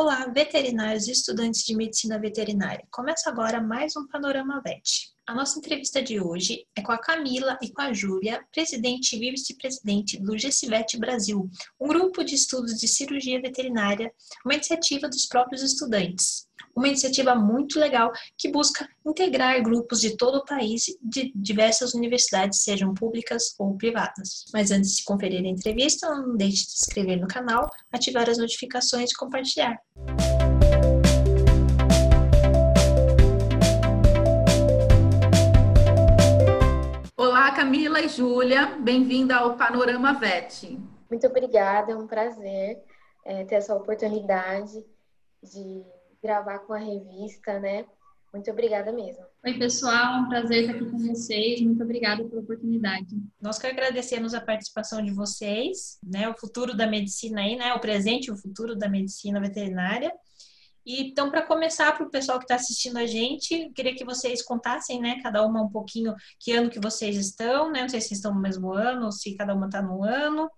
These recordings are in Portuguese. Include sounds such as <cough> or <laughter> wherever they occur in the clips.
Olá, veterinários e estudantes de medicina veterinária. Começa agora mais um Panorama Vet. A nossa entrevista de hoje é com a Camila e com a Júlia, presidente e vice-presidente do GCVET Brasil, um grupo de estudos de cirurgia veterinária, uma iniciativa dos próprios estudantes. Uma iniciativa muito legal que busca integrar grupos de todo o país de diversas universidades, sejam públicas ou privadas. Mas antes de conferir a entrevista, não deixe de se inscrever no canal, ativar as notificações e compartilhar. Olá, Camila e Júlia, bem-vinda ao Panorama VET. Muito obrigada, é um prazer é, ter essa oportunidade de gravar com a revista, né? Muito obrigada mesmo. Oi, pessoal, é um prazer estar aqui com vocês. Muito obrigada pela oportunidade. Nós que agradecemos a participação de vocês, né? O futuro da medicina aí, né? O presente e o futuro da medicina veterinária. E, então, para começar, para o pessoal que está assistindo a gente, queria que vocês contassem, né, cada uma um pouquinho que ano que vocês estão, né? Não sei se estão no mesmo ano, ou se cada uma está no ano.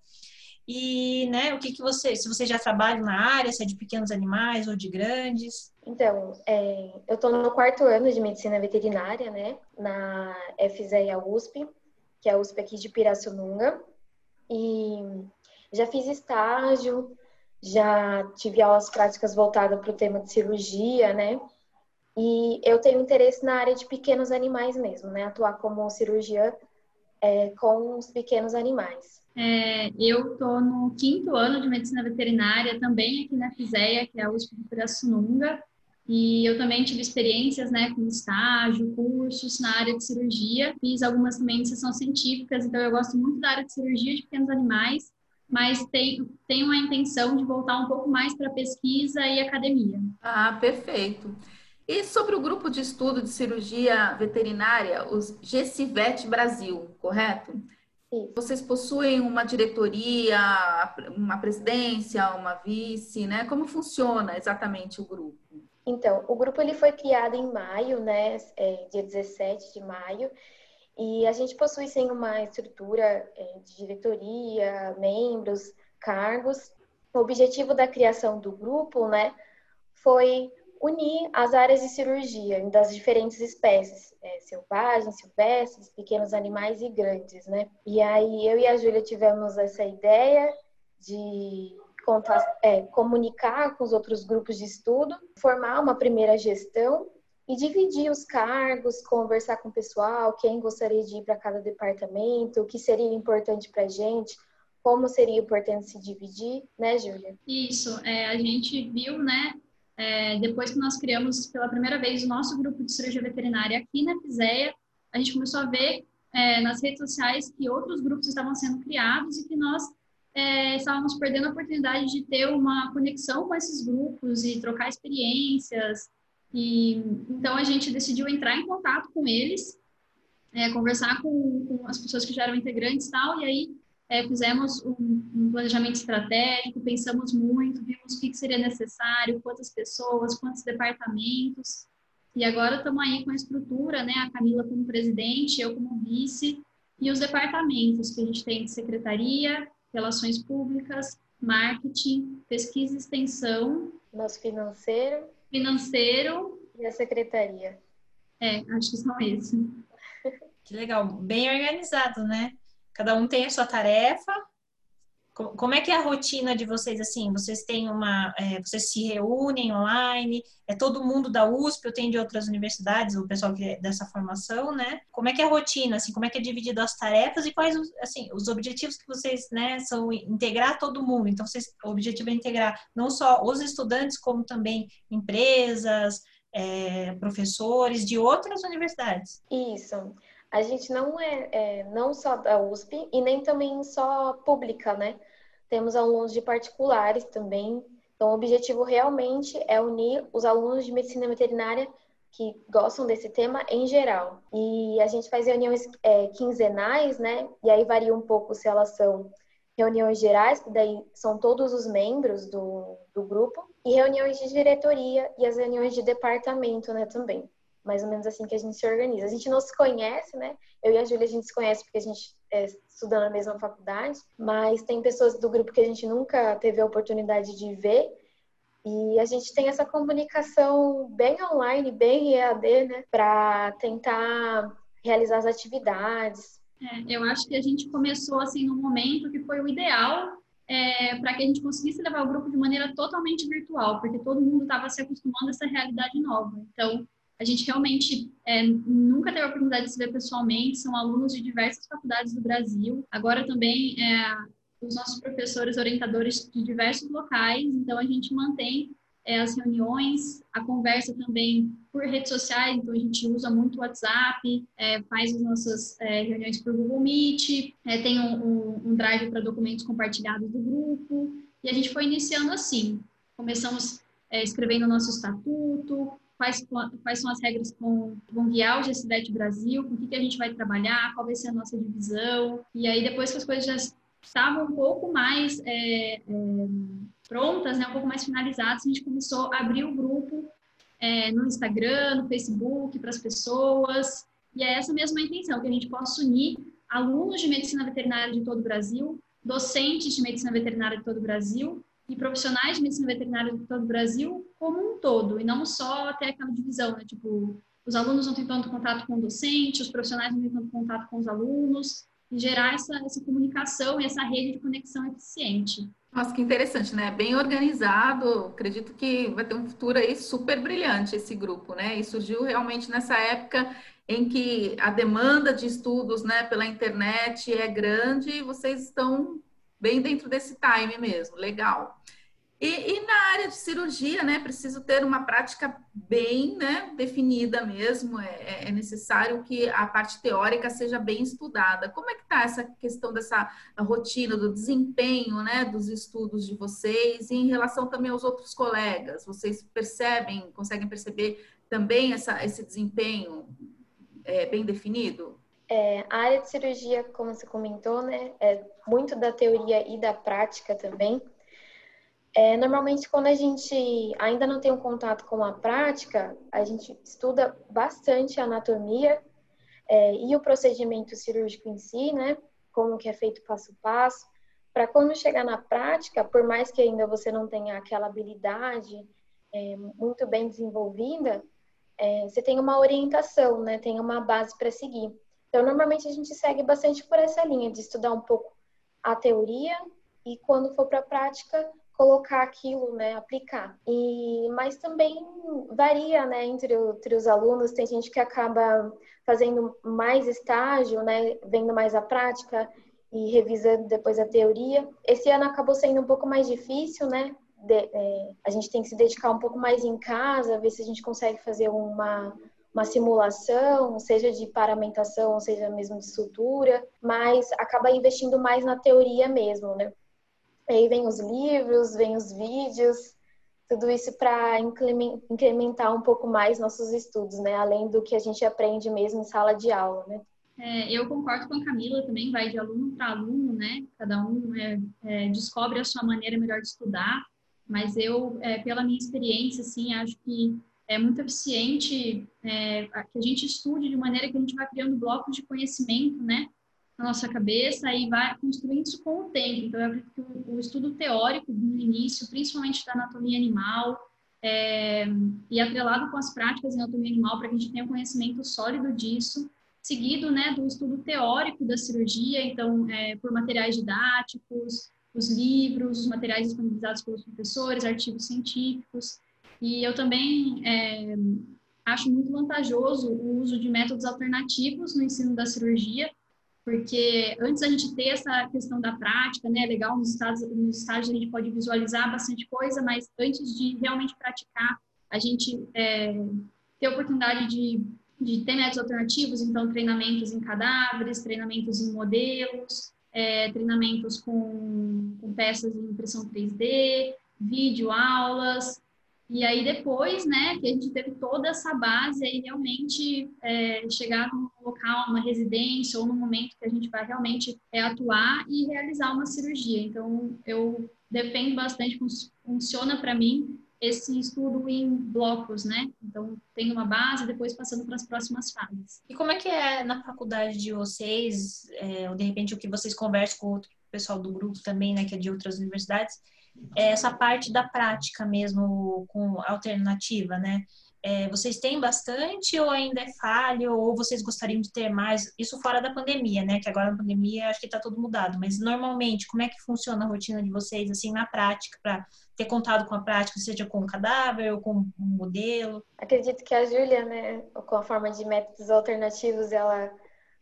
E, né, o que que se você já trabalha na área, se é de pequenos animais ou de grandes? Então, é, eu estou no quarto ano de medicina veterinária, né, na FZEA USP, que é a USP aqui de Pirassununga. E já fiz estágio, já tive aulas práticas voltadas para o tema de cirurgia, né? E eu tenho interesse na área de pequenos animais mesmo, né? Atuar como cirurgiã é, com os pequenos animais. É, eu estou no quinto ano de medicina veterinária, também aqui na FISEA, que é a USP de Pirassununga, e eu também tive experiências, né, com estágio, cursos na área de cirurgia, fiz algumas também de sessão científicas, então eu gosto muito da área de cirurgia de pequenos animais, mas tenho, tenho a intenção de voltar um pouco mais para pesquisa e academia. Ah, perfeito. E sobre o grupo de estudo de cirurgia veterinária, os GCVET Brasil, correto? Sim. Vocês possuem uma diretoria, uma presidência, uma vice, né? Como funciona exatamente o grupo? Então, o grupo ele foi criado em maio, né? É, dia 17 de maio. E a gente possui sim uma estrutura é, de diretoria, membros, cargos. O objetivo da criação do grupo, né, foi unir as áreas de cirurgia das diferentes espécies, é, selvagens, silvestres, pequenos animais e grandes, né? E aí eu e a Júlia tivemos essa ideia de contar, é, comunicar com os outros grupos de estudo, formar uma primeira gestão e dividir os cargos, conversar com o pessoal, quem gostaria de ir para cada departamento, o que seria importante para a gente, como seria importante se dividir, né, Júlia? Isso, é, a gente viu, né, é, depois que nós criamos pela primeira vez o nosso grupo de cirurgia veterinária aqui na FISEA, a gente começou a ver é, nas redes sociais que outros grupos estavam sendo criados e que nós é, estávamos perdendo a oportunidade de ter uma conexão com esses grupos e trocar experiências. E então a gente decidiu entrar em contato com eles, é, conversar com, com, as pessoas que já eram integrantes e tal, e aí é, fizemos um, um, planejamento estratégico, pensamos muito, vimos o que, que seria necessário, quantas pessoas, quantos departamentos. E agora estamos aí com a estrutura, né? A Camila como presidente, eu como vice, e os departamentos que a gente tem de secretaria, relações públicas, marketing, pesquisa e extensão. Nosso financeiro. Financeiro. E a secretaria. É, acho que são esses. Que legal, bem organizado, né? Cada um tem a sua tarefa. Como é que é a rotina de vocês assim? Vocês têm uma, é, vocês se reúnem online? É todo mundo da USP ou tem de outras universidades, o pessoal que é dessa formação, né? Como é que é a rotina? Assim, como é que é dividido as tarefas e quais assim os objetivos que vocês, né, são integrar todo mundo? Então, vocês, o objetivo é integrar não só os estudantes como também empresas, é, professores de outras universidades. Isso a gente não é, é, não só da USP e nem também só pública, né? Temos alunos de particulares também. Então, o objetivo realmente é unir os alunos de medicina veterinária que gostam desse tema em geral. E a gente faz reuniões é, quinzenais, né? E aí varia um pouco se elas são reuniões gerais, que daí são todos os membros do, do grupo, e reuniões de diretoria e as reuniões de departamento, né, também mais ou menos assim que a gente se organiza. A gente não se conhece, né? Eu e a Júlia a gente se conhece porque a gente é, estuda na mesma faculdade, mas tem pessoas do grupo que a gente nunca teve a oportunidade de ver E a gente tem essa comunicação bem online, bem EAD, né, para tentar realizar as atividades. É, eu acho que a gente começou assim no momento que foi o ideal é, para que a gente conseguisse levar o grupo de maneira totalmente virtual, porque todo mundo estava se acostumando a essa realidade nova. Então, a gente realmente é, nunca teve a oportunidade de se ver pessoalmente, são alunos de diversas faculdades do Brasil. Agora também é, os nossos professores orientadores de diversos locais, então a gente mantém é, as reuniões, a conversa também por redes sociais, então a gente usa muito o WhatsApp, é, faz as nossas é, reuniões por Google Meet, é, tem um, um, um drive para documentos compartilhados do grupo, e a gente foi iniciando assim. Começamos é, escrevendo o nosso estatuto, quais, quais são as regras vão, vão guiar o GCDET Brasil, com o que, que a gente vai trabalhar, qual vai ser a nossa divisão. E aí, depois que as coisas já estavam um pouco mais é, é, prontas, né, um pouco mais finalizadas, a gente começou a abrir o grupo é, no Instagram, no Facebook, para as pessoas. E é essa mesma intenção, que a gente possa unir alunos de medicina veterinária de todo o Brasil, docentes de medicina veterinária de todo o Brasil e profissionais de medicina veterinária de todo o Brasil como um todo, e não só até aquela divisão, né? Tipo, os alunos não têm tanto contato com o docente, os profissionais não têm tanto contato com os alunos, e gerar essa, essa comunicação e essa rede de conexão eficiente. Nossa, que interessante, né? Bem organizado. Acredito que vai ter um futuro aí super brilhante esse grupo, né? E surgiu realmente nessa época em que a demanda de estudos, né, pela internet é grande e vocês estão bem dentro desse time mesmo, legal. E, e, na área de cirurgia, né, preciso ter uma prática bem né, definida mesmo, é, é, é necessário que a parte teórica seja bem estudada. Como é que está essa questão dessa rotina, do desempenho né, dos estudos de vocês e em relação também aos outros colegas? Vocês percebem, conseguem perceber também essa, esse desempenho é, bem definido? É, a área de cirurgia, como você comentou, né, é muito da teoria e da prática também. É, normalmente, quando a gente ainda não tem um contato com a prática, a gente estuda bastante a anatomia é, e o procedimento cirúrgico em si, né, como que é feito passo a passo, para quando chegar na prática, por mais que ainda você não tenha aquela habilidade é, muito bem desenvolvida, é, você tem uma orientação, né, tem uma base para seguir. Então, normalmente a gente segue bastante por essa linha de estudar um pouco a teoria e quando for para a prática, colocar aquilo, né, aplicar. E mas também varia, né, entre, entre os alunos, tem gente que acaba fazendo mais estágio, né, vendo mais a prática e revisando depois a teoria. Esse ano acabou sendo um pouco mais difícil, né? De, é, a gente tem que se dedicar um pouco mais em casa, ver se a gente consegue fazer uma uma simulação, seja de paramentação, seja mesmo de sutura, mas acaba investindo mais na teoria mesmo, né? Aí vem os livros, vem os vídeos, tudo isso para incrementar um pouco mais nossos estudos, né? Além do que a gente aprende mesmo em sala de aula, né? É, eu concordo com a Camila também, vai de aluno para aluno, né? Cada um é, é, descobre a sua maneira melhor de estudar, mas eu, é, pela minha experiência, assim, acho que é muito eficiente é, que a gente estude de maneira que a gente vai criando blocos de conhecimento, né, na nossa cabeça e vai construindo isso com o tempo. Então, eu acredito que o, estudo teórico no início, principalmente da anatomia animal, é, e atrelado com as práticas em anatomia animal, para que a gente tenha um conhecimento sólido disso, seguido, né, do estudo teórico da cirurgia, então, é, por materiais didáticos, os livros, os materiais disponibilizados pelos professores, artigos científicos, e eu também é, acho muito vantajoso o uso de métodos alternativos no ensino da cirurgia, porque antes a gente ter essa questão da prática, né, legal, nos estágios, nos estágios a gente pode visualizar bastante coisa, mas antes de realmente praticar, a gente é, ter a oportunidade de, de ter métodos alternativos, então treinamentos em cadáveres, treinamentos em modelos, é, treinamentos com, com peças em impressão 3D, vídeo aulas, e aí depois, né, que a gente teve toda essa base, aí realmente é, chegar num local, uma residência ou no momento que a gente vai realmente é, atuar e realizar uma cirurgia. Então, eu defendo bastante, funciona para mim esse estudo em blocos, né? Então, tem uma base, depois passando para as próximas fases. E como é que é na faculdade de vocês, é, ou de repente o que vocês conversam com o pessoal do grupo também, né, que é de outras universidades, é essa parte da prática mesmo com alternativa, né? É, vocês têm bastante ou ainda é falho? Ou vocês gostariam de ter mais? Isso fora da pandemia, né? Que agora na pandemia acho que está tudo mudado. Mas normalmente, como é que funciona a rotina de vocês, assim, na prática, para ter contato com a prática, seja com o cadáver ou com um modelo? Acredito que a Júlia, né, com a forma de métodos alternativos, ela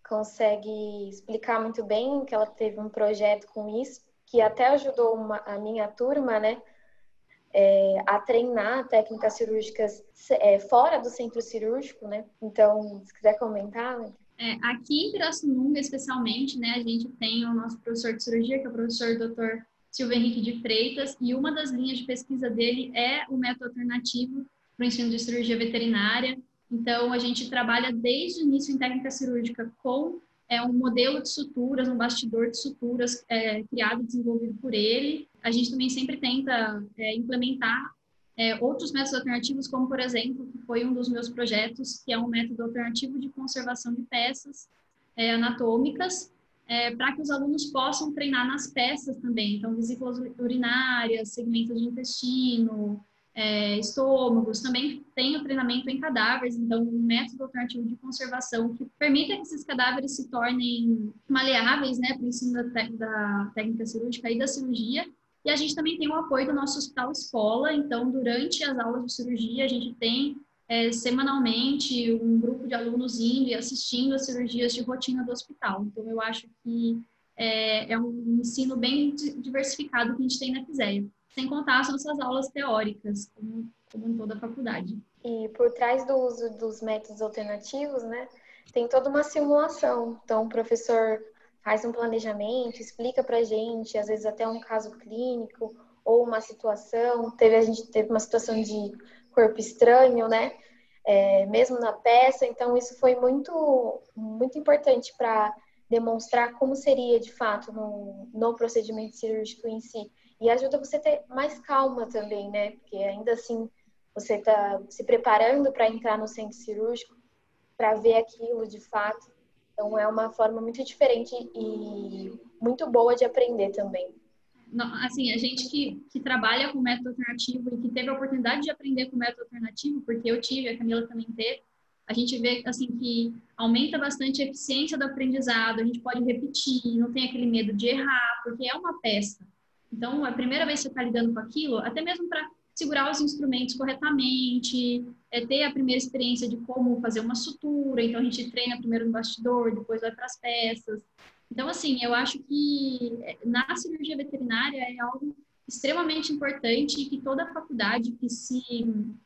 consegue explicar muito bem que ela teve um projeto com isso, que até ajudou uma, a minha turma, né? é, a treinar técnicas cirúrgicas é, fora do centro cirúrgico, né? Então, se quiser comentar. Né? É, aqui em Pirassununga, especialmente, né, a gente tem o nosso professor de cirurgia, que é o professor Dr. Silvio Henrique de Freitas, e uma das linhas de pesquisa dele é o método alternativo para o ensino de cirurgia veterinária. Então, a gente trabalha desde o início em técnica cirúrgica com é um modelo de suturas, um bastidor de suturas é, criado e desenvolvido por ele. A gente também sempre tenta é, implementar é, outros métodos alternativos, como, por exemplo, que foi um dos meus projetos, que é um método alternativo de conservação de peças é, anatômicas, é, para que os alunos possam treinar nas peças também. Então, vesículas urinárias, segmentos de intestino, é, estômagos, também tem o treinamento em cadáveres, então um método alternativo de conservação que permita que esses cadáveres se tornem maleáveis, né, para o ensino da, da, técnica cirúrgica e da cirurgia. E a gente também tem o apoio do nosso hospital escola, então durante as aulas de cirurgia a gente tem é, semanalmente um grupo de alunos indo e assistindo as cirurgias de rotina do hospital. Então eu acho que é, é um ensino bem diversificado que a gente tem na FISEA sem contar as nossas aulas teóricas, como, como em toda a faculdade. E por trás do uso dos métodos alternativos, né, tem toda uma simulação. Então, o professor faz um planejamento, explica para gente, às vezes até um caso clínico ou uma situação. Teve a gente teve uma situação de corpo estranho, né? É, mesmo na peça. Então, isso foi muito muito importante para demonstrar como seria de fato no, no procedimento cirúrgico em si. E ajuda você a ter mais calma também, né? Porque ainda assim você está se preparando para entrar no centro cirúrgico, para ver aquilo de fato. Então é uma forma muito diferente e muito boa de aprender também. Assim, a gente que, que trabalha com método alternativo e que teve a oportunidade de aprender com método alternativo, porque eu tive, a Camila também teve, a gente vê assim que aumenta bastante a eficiência do aprendizado, a gente pode repetir, não tem aquele medo de errar, porque é uma peça. Então, a primeira vez que você está lidando com aquilo, até mesmo para segurar os instrumentos corretamente, é ter a primeira experiência de como fazer uma sutura. Então, a gente treina primeiro no bastidor, depois vai para as peças. Então, assim, eu acho que é, na cirurgia veterinária é algo extremamente importante e que toda a faculdade que se,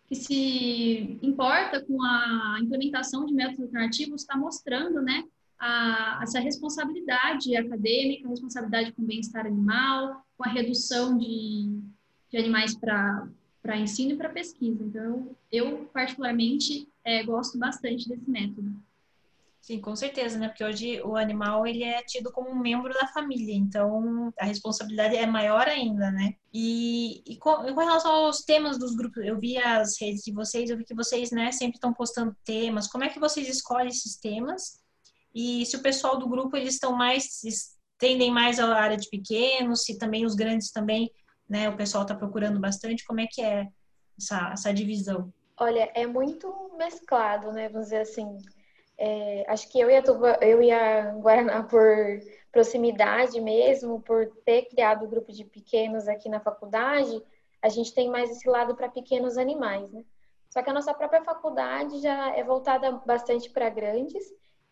que se importa com a implementação de métodos alternativos está mostrando, né, a, essa responsabilidade acadêmica, responsabilidade com o bem-estar animal, com a redução de, de animais para ensino e para pesquisa. Então, eu, particularmente, é, gosto bastante desse método. Sim, com certeza, né? Porque hoje o animal ele é tido como um membro da família, então a responsabilidade é maior ainda, né? E, e com, com, relação aos temas dos grupos, eu vi as redes de vocês, eu vi que vocês, né, sempre estão postando temas. Como é que vocês escolhem esses temas? E se o pessoal do grupo eles estão mais tendem mais à área de pequenos, se também os grandes também, né, o pessoal está procurando bastante, como é que é essa, essa divisão? Olha, é muito mesclado, né, vamos dizer assim. É, acho que eu e a Tuba, eu e a Guaraná por proximidade mesmo, por ter criado o grupo de pequenos aqui na faculdade, a gente tem mais esse lado para pequenos animais, né? Só que a nossa própria faculdade já é voltada bastante para grandes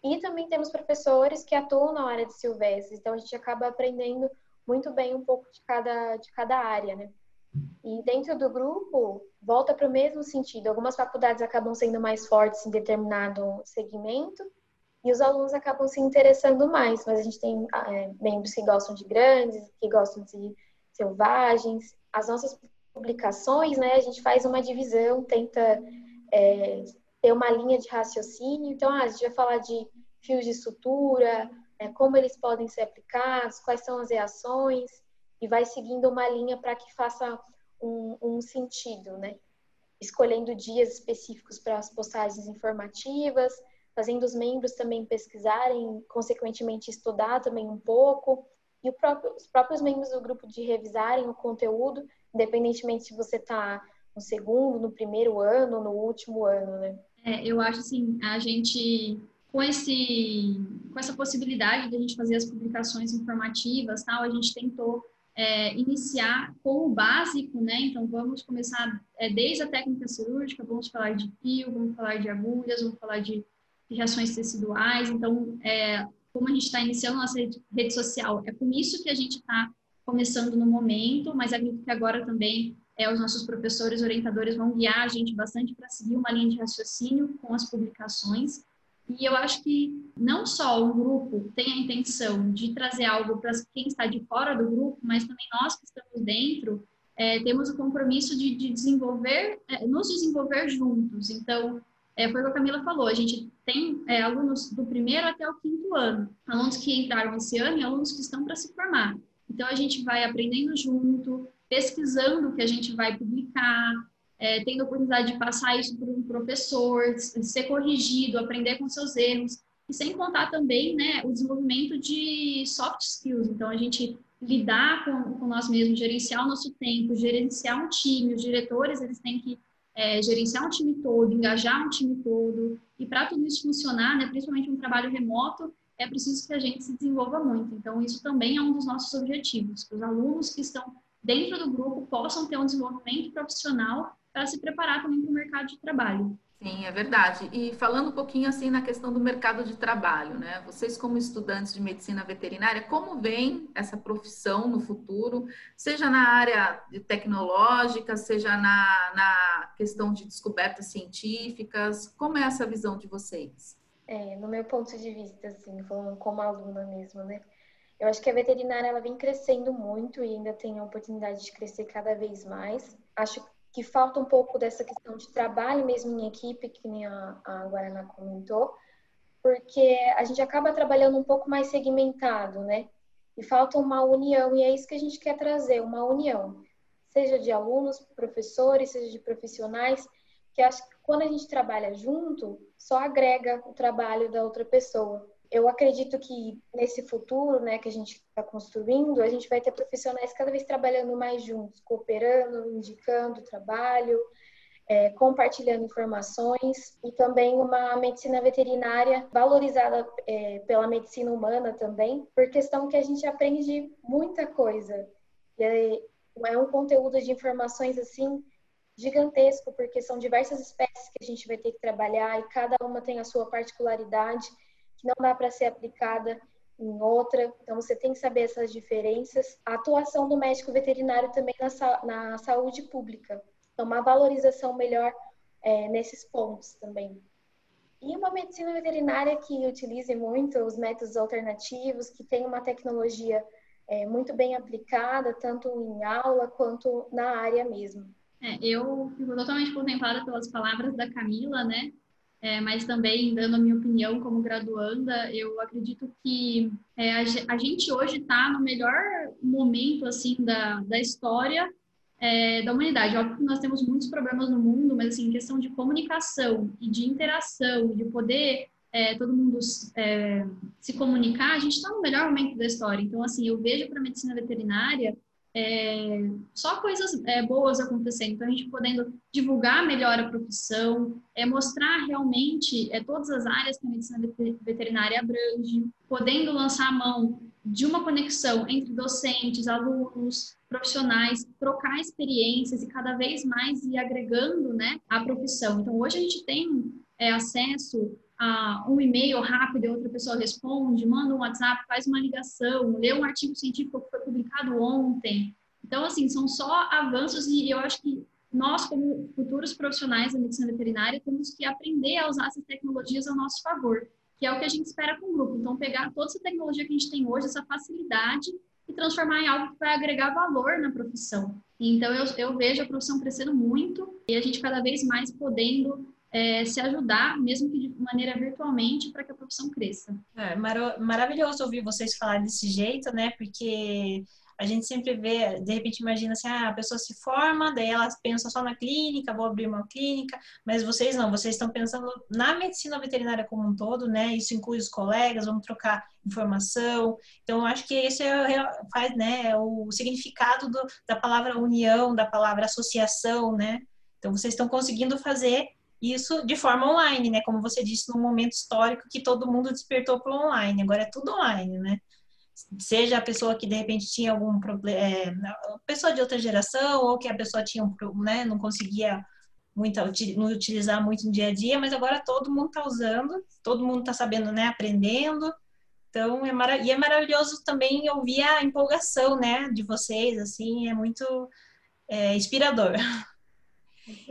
e também temos professores que atuam na área de silvestres, então a gente acaba aprendendo muito bem um pouco de cada, de cada área, né? E dentro do grupo, volta para o mesmo sentido. Algumas faculdades acabam sendo mais fortes em determinado segmento e os alunos acabam se interessando mais. Mas a gente tem é, membros que gostam de grandes, que gostam de selvagens. As nossas publicações, né, a gente faz uma divisão, tenta é, ter uma linha de raciocínio. Então, ah, a gente vai falar de fios de sutura, né, como eles podem ser aplicados, quais são as reações, e vai seguindo uma linha para que faça um, um, sentido, né? Escolhendo dias específicos para as postagens informativas, fazendo os membros também pesquisarem, consequentemente estudar também um pouco. e próprio, os próprios membros do grupo de revisarem o conteúdo, independentemente se você está no segundo, no primeiro ano, no último ano, né? É, eu acho assim, a gente com esse com essa possibilidade de a gente fazer as publicações informativas, tal, a gente tentou é, iniciar com o básico, né? Então vamos começar é, desde a técnica cirúrgica, vamos falar de fio, vamos falar de agulhas, vamos falar de, reações teciduais. Então, é, como a gente está iniciando nossa rede, social, é com isso que a gente está começando no momento, mas acredito que agora também é, os nossos professores orientadores vão guiar a gente bastante para seguir uma linha de raciocínio com as publicações. E eu acho que não só o grupo tem a intenção de trazer algo para quem está de fora do grupo, mas também nós que estamos dentro é, temos o compromisso de, de desenvolver, é, nos desenvolver juntos. Então, é, foi o que a Camila falou, a gente tem é, alunos do primeiro até o quinto ano, alunos que entraram esse ano e alunos que estão para se formar. Então, a gente vai aprendendo junto, pesquisando o que a gente vai publicar, é, tendo a oportunidade de passar isso para um professor, ser corrigido, aprender com seus erros, e sem contar também né, o desenvolvimento de soft skills. Então, a gente lidar com, com nós mesmos, gerenciar o nosso tempo, gerenciar um time, os diretores, eles têm que é, gerenciar um time todo, engajar um time todo, e para tudo isso funcionar, né, principalmente um trabalho remoto, é preciso que a gente se desenvolva muito. Então, isso também é um dos nossos objetivos, que os alunos que estão dentro do grupo possam ter um desenvolvimento profissional para se preparar também para o mercado de trabalho. Sim, é verdade. E falando um pouquinho assim na questão do mercado de trabalho, né? Vocês como estudantes de medicina veterinária, como vem essa profissão no futuro, seja na área de tecnológica, seja na, na questão de descobertas científicas, como é essa visão de vocês? É, no meu ponto de vista, assim, falando como aluna mesmo, né? Eu acho que a veterinária ela vem crescendo muito e ainda tem a oportunidade de crescer cada vez mais. Acho que falta um pouco dessa questão de trabalho mesmo em equipe, que nem a, a Guaraná comentou, porque a gente acaba trabalhando um pouco mais segmentado, né? E falta uma união, e é isso que a gente quer trazer, uma união, seja de alunos, professores, seja de profissionais, que acho que quando a gente trabalha junto, só agrega o trabalho da outra pessoa eu acredito que nesse futuro, né, que a gente está construindo, a gente vai ter profissionais cada vez trabalhando mais juntos, cooperando, indicando trabalho, é, compartilhando informações e também uma medicina veterinária valorizada é, pela medicina humana também, por questão que a gente aprende muita coisa. E é, é um conteúdo de informações assim gigantesco, porque são diversas espécies que a gente vai ter que trabalhar e cada uma tem a sua particularidade que não dá para ser aplicada em outra. Então, você tem que saber essas diferenças. A atuação do médico veterinário também na, na saúde pública. Então, uma valorização melhor é, nesses pontos também. E uma medicina veterinária que utilize muito os métodos alternativos, que tem uma tecnologia é, muito bem aplicada, tanto em aula quanto na área mesmo. É, eu fico totalmente contemplada pelas palavras da Camila, né? É, mas também dando a minha opinião como graduanda, eu acredito que é, a, gente hoje está no melhor momento assim da, da história é, da humanidade. Óbvio que nós temos muitos problemas no mundo, mas assim, em questão de comunicação e de interação, de poder é, todo mundo é, se comunicar, a gente está no melhor momento da história. Então, assim, eu vejo para a medicina veterinária é, só coisas é, boas acontecendo. Então, a gente podendo divulgar melhor a profissão, é, mostrar realmente é, todas as áreas que a medicina veterinária abrange, podendo lançar a mão de uma conexão entre docentes, alunos, profissionais, trocar experiências e cada vez mais ir agregando né, a profissão. Então, hoje a gente tem é, acesso um e-mail rápido e outra pessoa responde, manda um WhatsApp, faz uma ligação, lê um artigo científico que foi publicado ontem. Então, assim, são só avanços e eu acho que nós, como futuros profissionais da medicina veterinária, temos que aprender a usar essas tecnologias ao nosso favor, que é o que a gente espera com o grupo. Então, pegar toda essa tecnologia que a gente tem hoje, essa facilidade, e transformar em algo que vai agregar valor na profissão. Então, eu, eu vejo a profissão crescendo muito e a gente cada vez mais podendo é, se ajudar, mesmo que de maneira virtualmente, para que a profissão cresça. É mar maravilhoso ouvir vocês falarem desse jeito, né? Porque a gente sempre vê, de repente imagina assim, ah, a pessoa se forma, daí ela pensa só na clínica, vou abrir uma clínica, mas vocês não, vocês estão pensando na medicina veterinária como um todo, né? Isso inclui os colegas, vamos trocar informação. Então, acho que esse é, faz, né, é o significado do, da palavra união, da palavra associação, né? Então, vocês estão conseguindo fazer isso de forma online, né? Como você disse, num momento histórico que todo mundo despertou para online, agora é tudo online, né? seja a pessoa que de repente tinha algum problema, é, pessoa de outra geração, ou que a pessoa tinha um, né, não conseguia muito, não utilizar muito no dia a dia, mas agora todo mundo está usando, todo mundo está sabendo, né, aprendendo. Então, é e é maravilhoso também ouvir a empolgação, né, de vocês, assim, é muito é, inspirador. <laughs>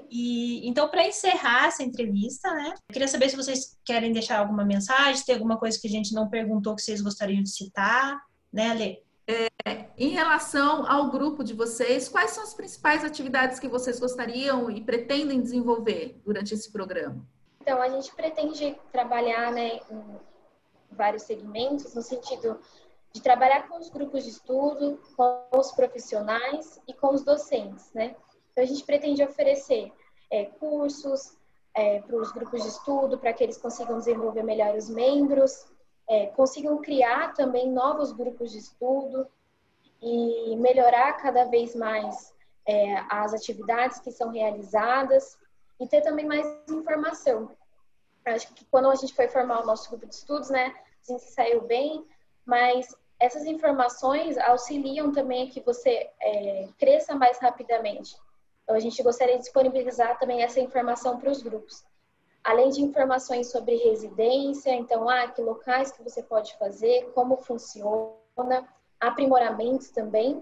E então, para encerrar essa entrevista, né, eu queria saber se vocês querem deixar alguma mensagem, se tem alguma coisa que a gente não perguntou que vocês gostariam de citar, né, Ale? É, em relação ao grupo de vocês, quais são as principais atividades que vocês gostariam e pretendem desenvolver durante esse programa? Então, a gente pretende trabalhar né, em vários segmentos, no sentido de trabalhar com os grupos de estudo, com os profissionais e com os docentes, né? Então, a gente pretende oferecer é, cursos é, para os grupos de estudo, para que eles consigam desenvolver melhor os membros, é, consigam criar também novos grupos de estudo e melhorar cada vez mais é, as atividades que são realizadas e ter também mais informação. Acho que quando a gente foi formar o nosso grupo de estudos, né, a gente saiu bem, mas essas informações auxiliam também a que você é, cresça mais rapidamente. Então, a gente gostaria de disponibilizar também essa informação para os grupos. Além de informações sobre residência, então, ah, que locais que você pode fazer, como funciona, aprimoramentos também,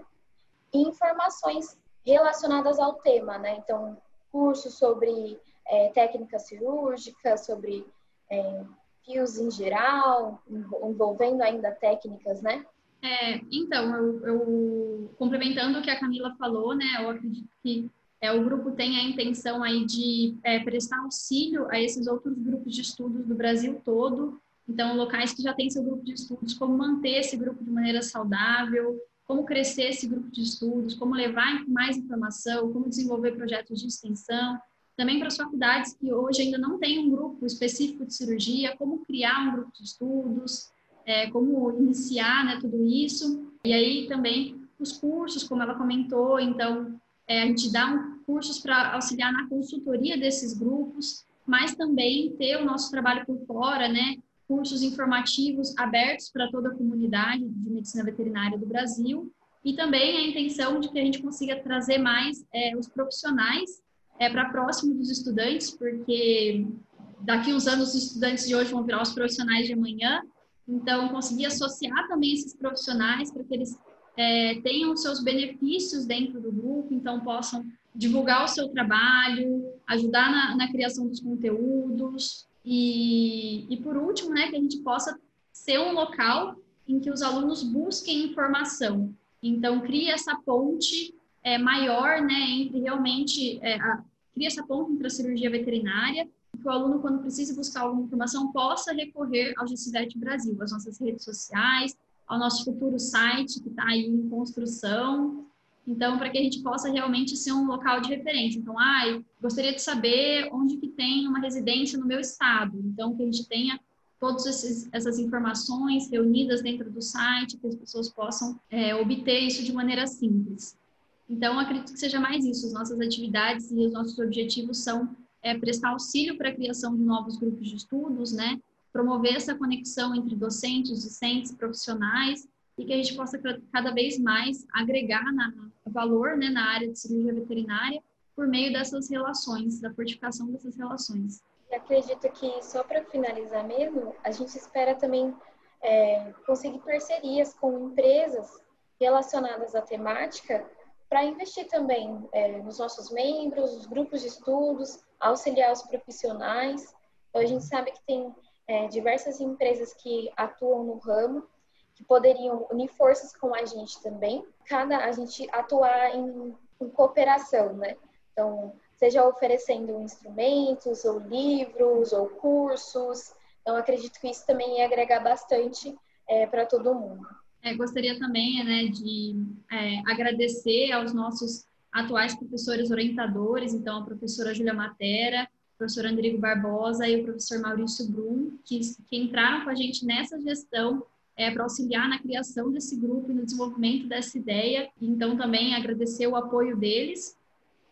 e informações relacionadas ao tema, né? Então, cursos sobre é, técnica cirúrgica, sobre é, fios em geral, envolvendo ainda técnicas, né? É, então, eu, eu, complementando o que a Camila falou, né, eu acredito que é, o grupo tem a intenção aí de é, prestar auxílio a esses outros grupos de estudos do Brasil todo. Então, locais que já têm seu grupo de estudos, como manter esse grupo de maneira saudável, como crescer esse grupo de estudos, como levar mais informação, como desenvolver projetos de extensão. Também para as faculdades que hoje ainda não têm um grupo específico de cirurgia, como criar um grupo de estudos, é, como iniciar né, tudo isso. E aí também os cursos, como ela comentou, então é, a gente dá um, cursos para auxiliar na consultoria desses grupos, mas também ter o nosso trabalho por fora, né? Cursos informativos abertos para toda a comunidade de medicina veterinária do Brasil e também a intenção de que a gente consiga trazer mais é, os profissionais é, para próximo dos estudantes, porque daqui uns anos os estudantes de hoje vão virar os profissionais de amanhã. Então, conseguir associar também esses profissionais para que eles é, tenham seus benefícios dentro do grupo, então possam divulgar o seu trabalho, ajudar na, na criação dos conteúdos e, e, por último, né, que a gente possa ser um local em que os alunos busquem informação. Então, cria essa ponte é, maior, né, entre realmente, é, a, cria essa ponte entre a cirurgia veterinária que o aluno, quando precisa buscar alguma informação, possa recorrer ao GCVET Brasil, às nossas redes sociais, ao nosso futuro site, que está aí em construção. Então, para que a gente possa realmente ser um local de referência. Então, ah, gostaria de saber onde que tem uma residência no meu estado. Então, que a gente tenha todas essas informações reunidas dentro do site, que as pessoas possam é, obter isso de maneira simples. Então, acredito que seja mais isso. As nossas atividades e os nossos objetivos são é, prestar auxílio para a criação de novos grupos de estudos, né? promover essa conexão entre docentes, discentes, profissionais e que a gente possa cada vez mais agregar na, valor né, na área de cirurgia veterinária por meio dessas relações, da fortificação dessas relações. acredito que, só para finalizar mesmo, a gente espera também é, conseguir parcerias com empresas relacionadas à temática para investir também é, nos nossos membros, os grupos de estudos, auxiliar os profissionais. Então, a gente sabe que tem é, diversas empresas que atuam no ramo, que poderiam unir forças com a gente também, cada a gente atuar em, em cooperação, né? Então, seja oferecendo instrumentos, ou livros, ou cursos. Então, acredito que isso também ia agregar bastante é, para todo mundo. É, gostaria também né, de é, agradecer aos nossos atuais professores orientadores, então a professora Júlia Matera, o professor Andrigo Barbosa e o professor Maurício Brum, que, que entraram com a gente nessa gestão é, para auxiliar na criação desse grupo e no desenvolvimento dessa ideia. Então, também agradecer o apoio deles.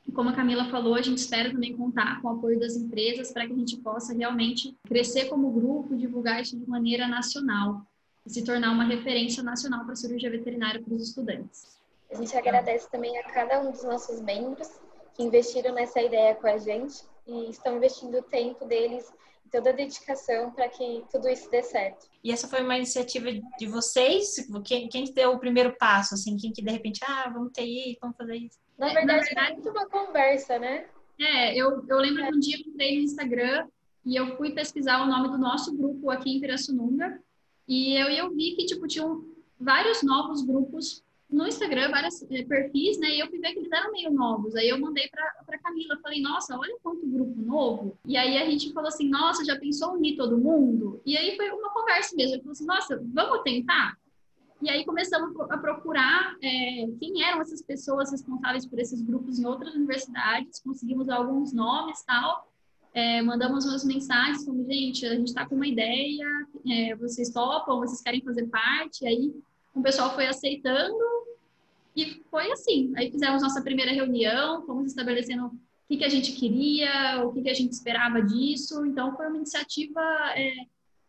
E como a Camila falou, a gente espera também contar com o apoio das empresas para que a gente possa realmente crescer como grupo, divulgar isso de maneira nacional e se tornar uma referência nacional para a cirurgia veterinária para os estudantes. A gente agradece também a cada um dos nossos membros que investiram nessa ideia com a gente e estão investindo o tempo deles toda a dedicação para que tudo isso dê certo. E essa foi uma iniciativa de vocês? Quem, quem deu o primeiro passo, assim? Quem que de repente, ah, vamos ter isso, vamos fazer isso? Na verdade, Na verdade é muito uma conversa, né? É, eu, eu lembro é. que um dia eu entrei no Instagram e eu fui pesquisar o nome do nosso grupo aqui em Pirassununga e eu, eu vi que, tipo, tinham vários novos grupos no Instagram vários é, perfis, né? E eu fui ver que eles eram meio novos. Aí eu mandei pra, pra Camila, falei, nossa, olha quanto grupo novo. E aí a gente falou assim, nossa, já pensou unir todo mundo? E aí foi uma conversa mesmo. Eu falei assim, nossa, vamos tentar? E aí começamos a procurar é, quem eram essas pessoas responsáveis por esses grupos em outras universidades, conseguimos alguns nomes tal. É, mandamos umas mensagens como, gente, a gente está com uma ideia, é, vocês topam, vocês querem fazer parte? E aí o pessoal foi aceitando e foi assim. Aí fizemos nossa primeira reunião, fomos estabelecendo o que, que a gente queria, o que, que a gente esperava disso. Então, foi uma iniciativa é,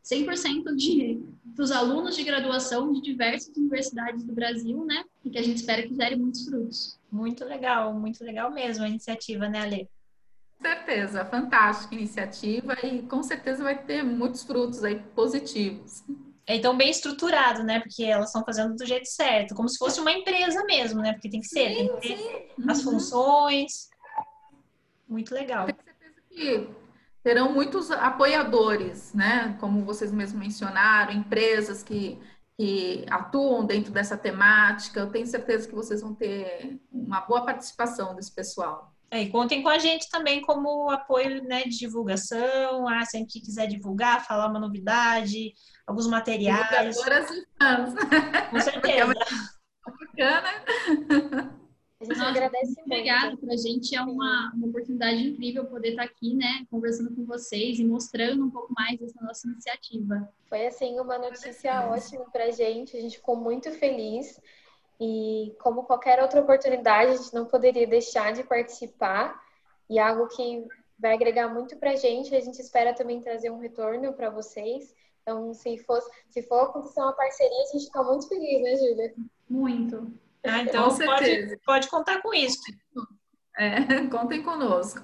100% de, dos alunos de graduação de diversas universidades do Brasil, né? E que a gente espera que gere muitos frutos. Muito legal, muito legal mesmo a iniciativa, né, Ale? certeza, fantástica iniciativa e com certeza vai ter muitos frutos aí positivos. Então bem estruturado, né? Porque elas estão fazendo do jeito certo, como se fosse uma empresa mesmo, né? Porque tem que ser, sim, tem que ter sim. as uhum. funções. Muito legal. Tenho certeza que terão muitos apoiadores, né? Como vocês mesmos mencionaram, empresas que, que atuam dentro dessa temática. Eu tenho certeza que vocês vão ter uma boa participação desse pessoal. É, e contem com a gente também como apoio né, de divulgação, ah, sempre que quiser divulgar, falar uma novidade, alguns materiais. Com certeza. Bacana. A gente Nossa, agradece muito. Obrigada, para a gente é uma, uma oportunidade incrível poder estar aqui, né, conversando com vocês e mostrando um pouco mais dessa nossa iniciativa. Foi, assim, uma notícia ótima para a gente, a gente ficou muito feliz e, como qualquer outra oportunidade, a gente não poderia deixar de participar e algo que vai agregar muito para a gente, a gente espera também trazer um retorno para vocês. Então, se, fosse, se for acontecer uma parceria, a gente fica muito feliz, né, Júlia? Muito. Ah, então pode, pode contar com isso. É, <laughs> contem conosco.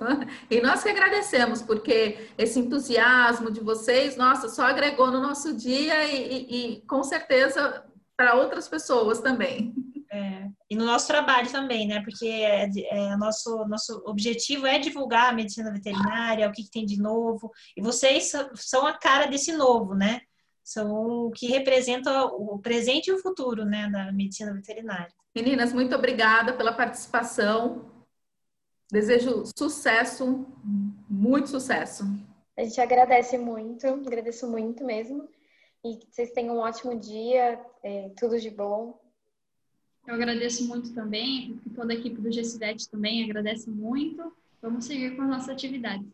E nós que agradecemos, porque esse entusiasmo de vocês, nossa, só agregou no nosso dia e, e, e com certeza para outras pessoas também. É, e no nosso trabalho também, né? Porque é, é, nosso, nosso objetivo é divulgar a medicina veterinária, o que, que, tem de novo. E vocês são a cara desse novo, né? São o que representa o presente e o futuro, né, da medicina veterinária. Meninas, muito obrigada pela participação. Desejo sucesso, muito sucesso. A gente agradece muito, agradeço muito mesmo. E que vocês tenham um ótimo dia, é, tudo de bom. Eu agradeço muito também, toda a equipe do GCVET também agradece muito. Vamos seguir com as nossas atividades.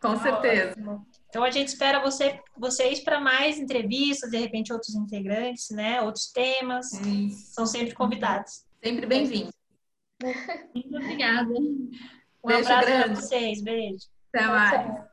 Com certeza. Ótimo. Então a gente espera você, vocês para mais entrevistas, de repente outros integrantes, né? Outros temas. São sempre convidados. Sempre bem-vindos. <laughs> Muito obrigada. Um Beijo abraço para vocês. Beijo. Até mais.